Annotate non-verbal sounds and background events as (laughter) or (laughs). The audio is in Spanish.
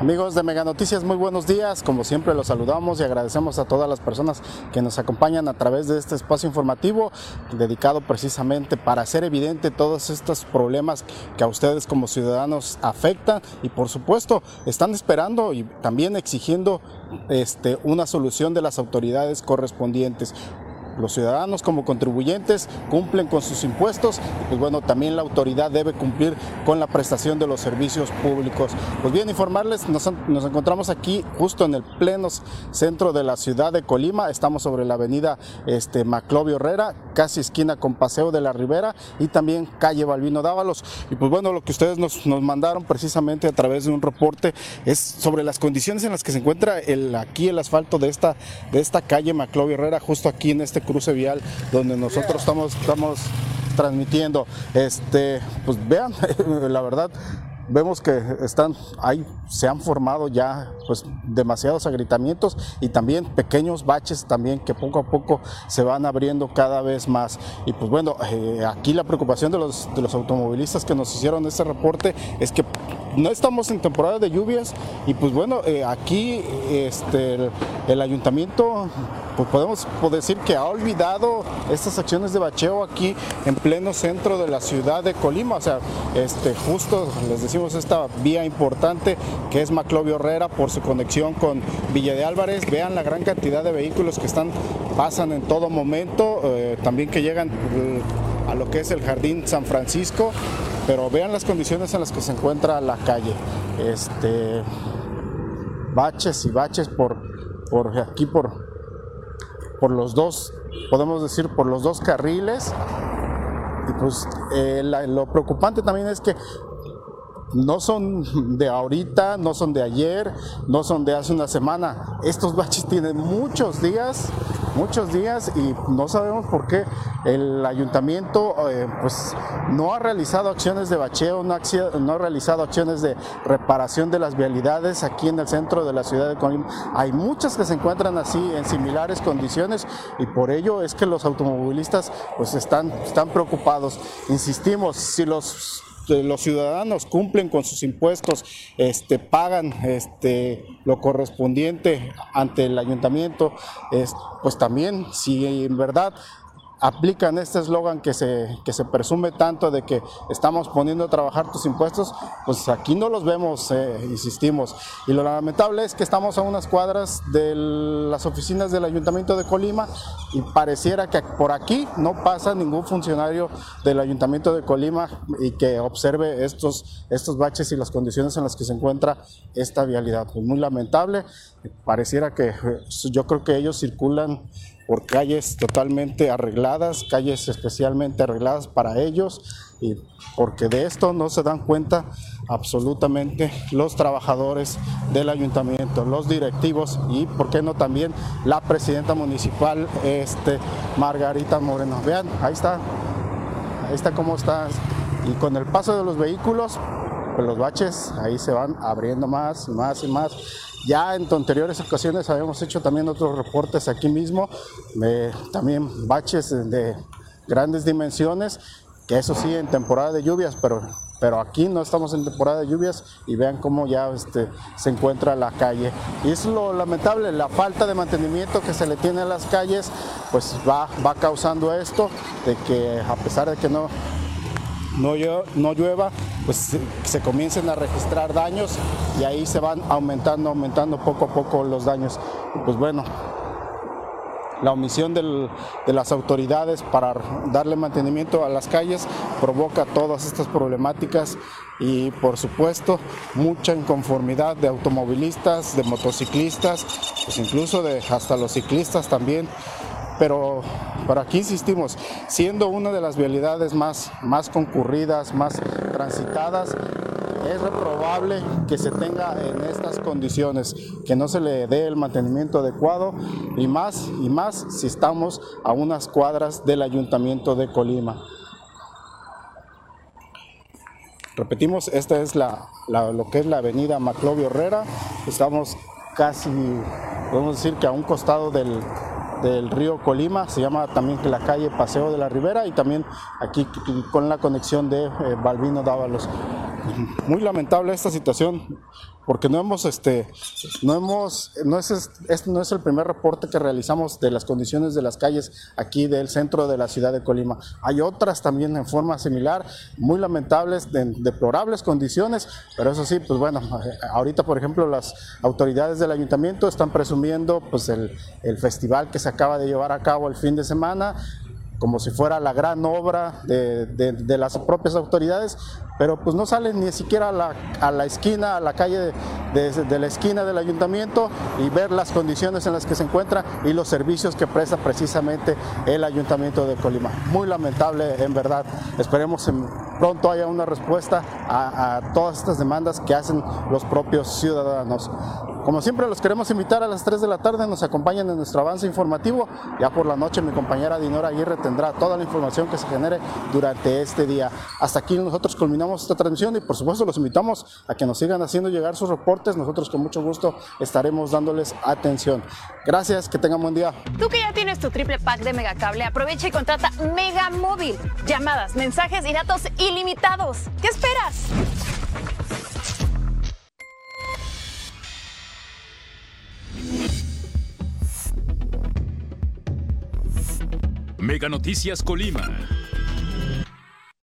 Amigos de Mega Noticias, muy buenos días. Como siempre los saludamos y agradecemos a todas las personas que nos acompañan a través de este espacio informativo dedicado precisamente para hacer evidente todos estos problemas que a ustedes como ciudadanos afectan y por supuesto están esperando y también exigiendo este, una solución de las autoridades correspondientes. Los ciudadanos como contribuyentes cumplen con sus impuestos y pues bueno, también la autoridad debe cumplir con la prestación de los servicios públicos. Pues bien, informarles, nos, encontramos aquí justo en el pleno centro de la ciudad de Colima, estamos sobre la avenida este, Maclovio Herrera, casi esquina con Paseo de la Ribera y también calle Balbino Dávalos. Y pues bueno, lo que ustedes nos, mandaron precisamente a través de un reporte es sobre las condiciones en las que se encuentra el, aquí el asfalto de esta, de esta calle Maclovio Herrera, justo aquí en este cruce vial donde nosotros estamos, estamos transmitiendo. Este, pues vean, (laughs) la verdad, vemos que están ahí se han formado ya pues demasiados agritamientos y también pequeños baches también que poco a poco se van abriendo cada vez más. Y pues bueno eh, aquí la preocupación de los de los automovilistas que nos hicieron este reporte es que no estamos en temporada de lluvias y pues bueno, eh, aquí este, el, ayuntamiento, pues podemos decir que ha olvidado estas acciones de bacheo aquí en pleno centro de la ciudad de Colima, o sea, este, justo les decimos esta vía importante que es Maclovio Herrera por su conexión con Villa de Álvarez, vean la gran cantidad de vehículos que están, pasan en todo momento, eh, también que llegan eh, a lo que es el Jardín San Francisco pero vean las condiciones en las que se encuentra la calle. Este, baches y baches por, por aquí, por, por los dos, podemos decir, por los dos carriles. Y pues eh, lo preocupante también es que no son de ahorita, no son de ayer, no son de hace una semana. Estos baches tienen muchos días muchos días y no sabemos por qué el ayuntamiento eh, pues no ha realizado acciones de bacheo, no ha, realizado acciones de reparación de las vialidades aquí en el centro de la ciudad de Colima. Hay muchas que se encuentran así en similares condiciones y por ello es que los automovilistas pues están, están preocupados. Insistimos, si los los ciudadanos cumplen con sus impuestos, este, pagan este, lo correspondiente ante el ayuntamiento, pues también si en verdad aplican este eslogan que se, que se presume tanto de que estamos poniendo a trabajar tus impuestos, pues aquí no los vemos, eh, insistimos. Y lo lamentable es que estamos a unas cuadras de las oficinas del Ayuntamiento de Colima y pareciera que por aquí no pasa ningún funcionario del Ayuntamiento de Colima y que observe estos, estos baches y las condiciones en las que se encuentra esta vialidad. Pues muy lamentable, pareciera que yo creo que ellos circulan por calles totalmente arregladas, calles especialmente arregladas para ellos, y porque de esto no se dan cuenta absolutamente los trabajadores del ayuntamiento, los directivos y, por qué no, también la presidenta municipal, este, Margarita Moreno. Vean, ahí está, ahí está cómo está. Y con el paso de los vehículos, los baches ahí se van abriendo más y más y más ya en anteriores ocasiones habíamos hecho también otros reportes aquí mismo, también baches de grandes dimensiones, que eso sí en temporada de lluvias, pero, pero aquí no estamos en temporada de lluvias y vean cómo ya este, se encuentra la calle. Y es lo lamentable, la falta de mantenimiento que se le tiene a las calles, pues va, va causando esto, de que a pesar de que no, no, no llueva, pues se comiencen a registrar daños y ahí se van aumentando, aumentando poco a poco los daños. pues bueno, la omisión de las autoridades para darle mantenimiento a las calles provoca todas estas problemáticas y por supuesto mucha inconformidad de automovilistas, de motociclistas, pues incluso de hasta los ciclistas también pero, para aquí insistimos, siendo una de las vialidades más, más concurridas, más transitadas, es reprobable que se tenga en estas condiciones, que no se le dé el mantenimiento adecuado y más y más si estamos a unas cuadras del ayuntamiento de Colima. Repetimos, esta es la, lo que es la avenida Maclovio Herrera. Estamos casi, podemos decir que a un costado del, del río Colima, se llama también la calle Paseo de la Ribera y también aquí con la conexión de eh, Balbino Dávalos. Muy lamentable esta situación porque no hemos, este, no hemos, no es, este no es el primer reporte que realizamos de las condiciones de las calles aquí del centro de la ciudad de Colima. Hay otras también en forma similar, muy lamentables, de deplorables condiciones, pero eso sí, pues bueno, ahorita por ejemplo las autoridades del ayuntamiento están presumiendo pues el, el festival que se acaba de llevar a cabo el fin de semana, como si fuera la gran obra de, las propias autoridades, pero pues no salen ni siquiera a la, a la esquina, a la calle de, la esquina del ayuntamiento y ver las condiciones en las que se encuentra y los servicios que presta precisamente el ayuntamiento de Colima. Muy lamentable en verdad. Esperemos que pronto haya una respuesta a, todas estas demandas que hacen los propios ciudadanos. Como siempre los queremos invitar a las 3 de la tarde, nos acompañan en nuestro avance informativo. Ya por la noche mi compañera Dinora Aguirre tendrá toda la información que se genere durante este día. Hasta aquí nosotros culminamos esta transmisión y por supuesto los invitamos a que nos sigan haciendo llegar sus reportes. Nosotros con mucho gusto estaremos dándoles atención. Gracias, que tengan buen día. Tú que ya tienes tu triple pack de Megacable, aprovecha y contrata Mega Móvil. Llamadas, mensajes y datos ilimitados. ¿Qué esperas? Mega Noticias Colima.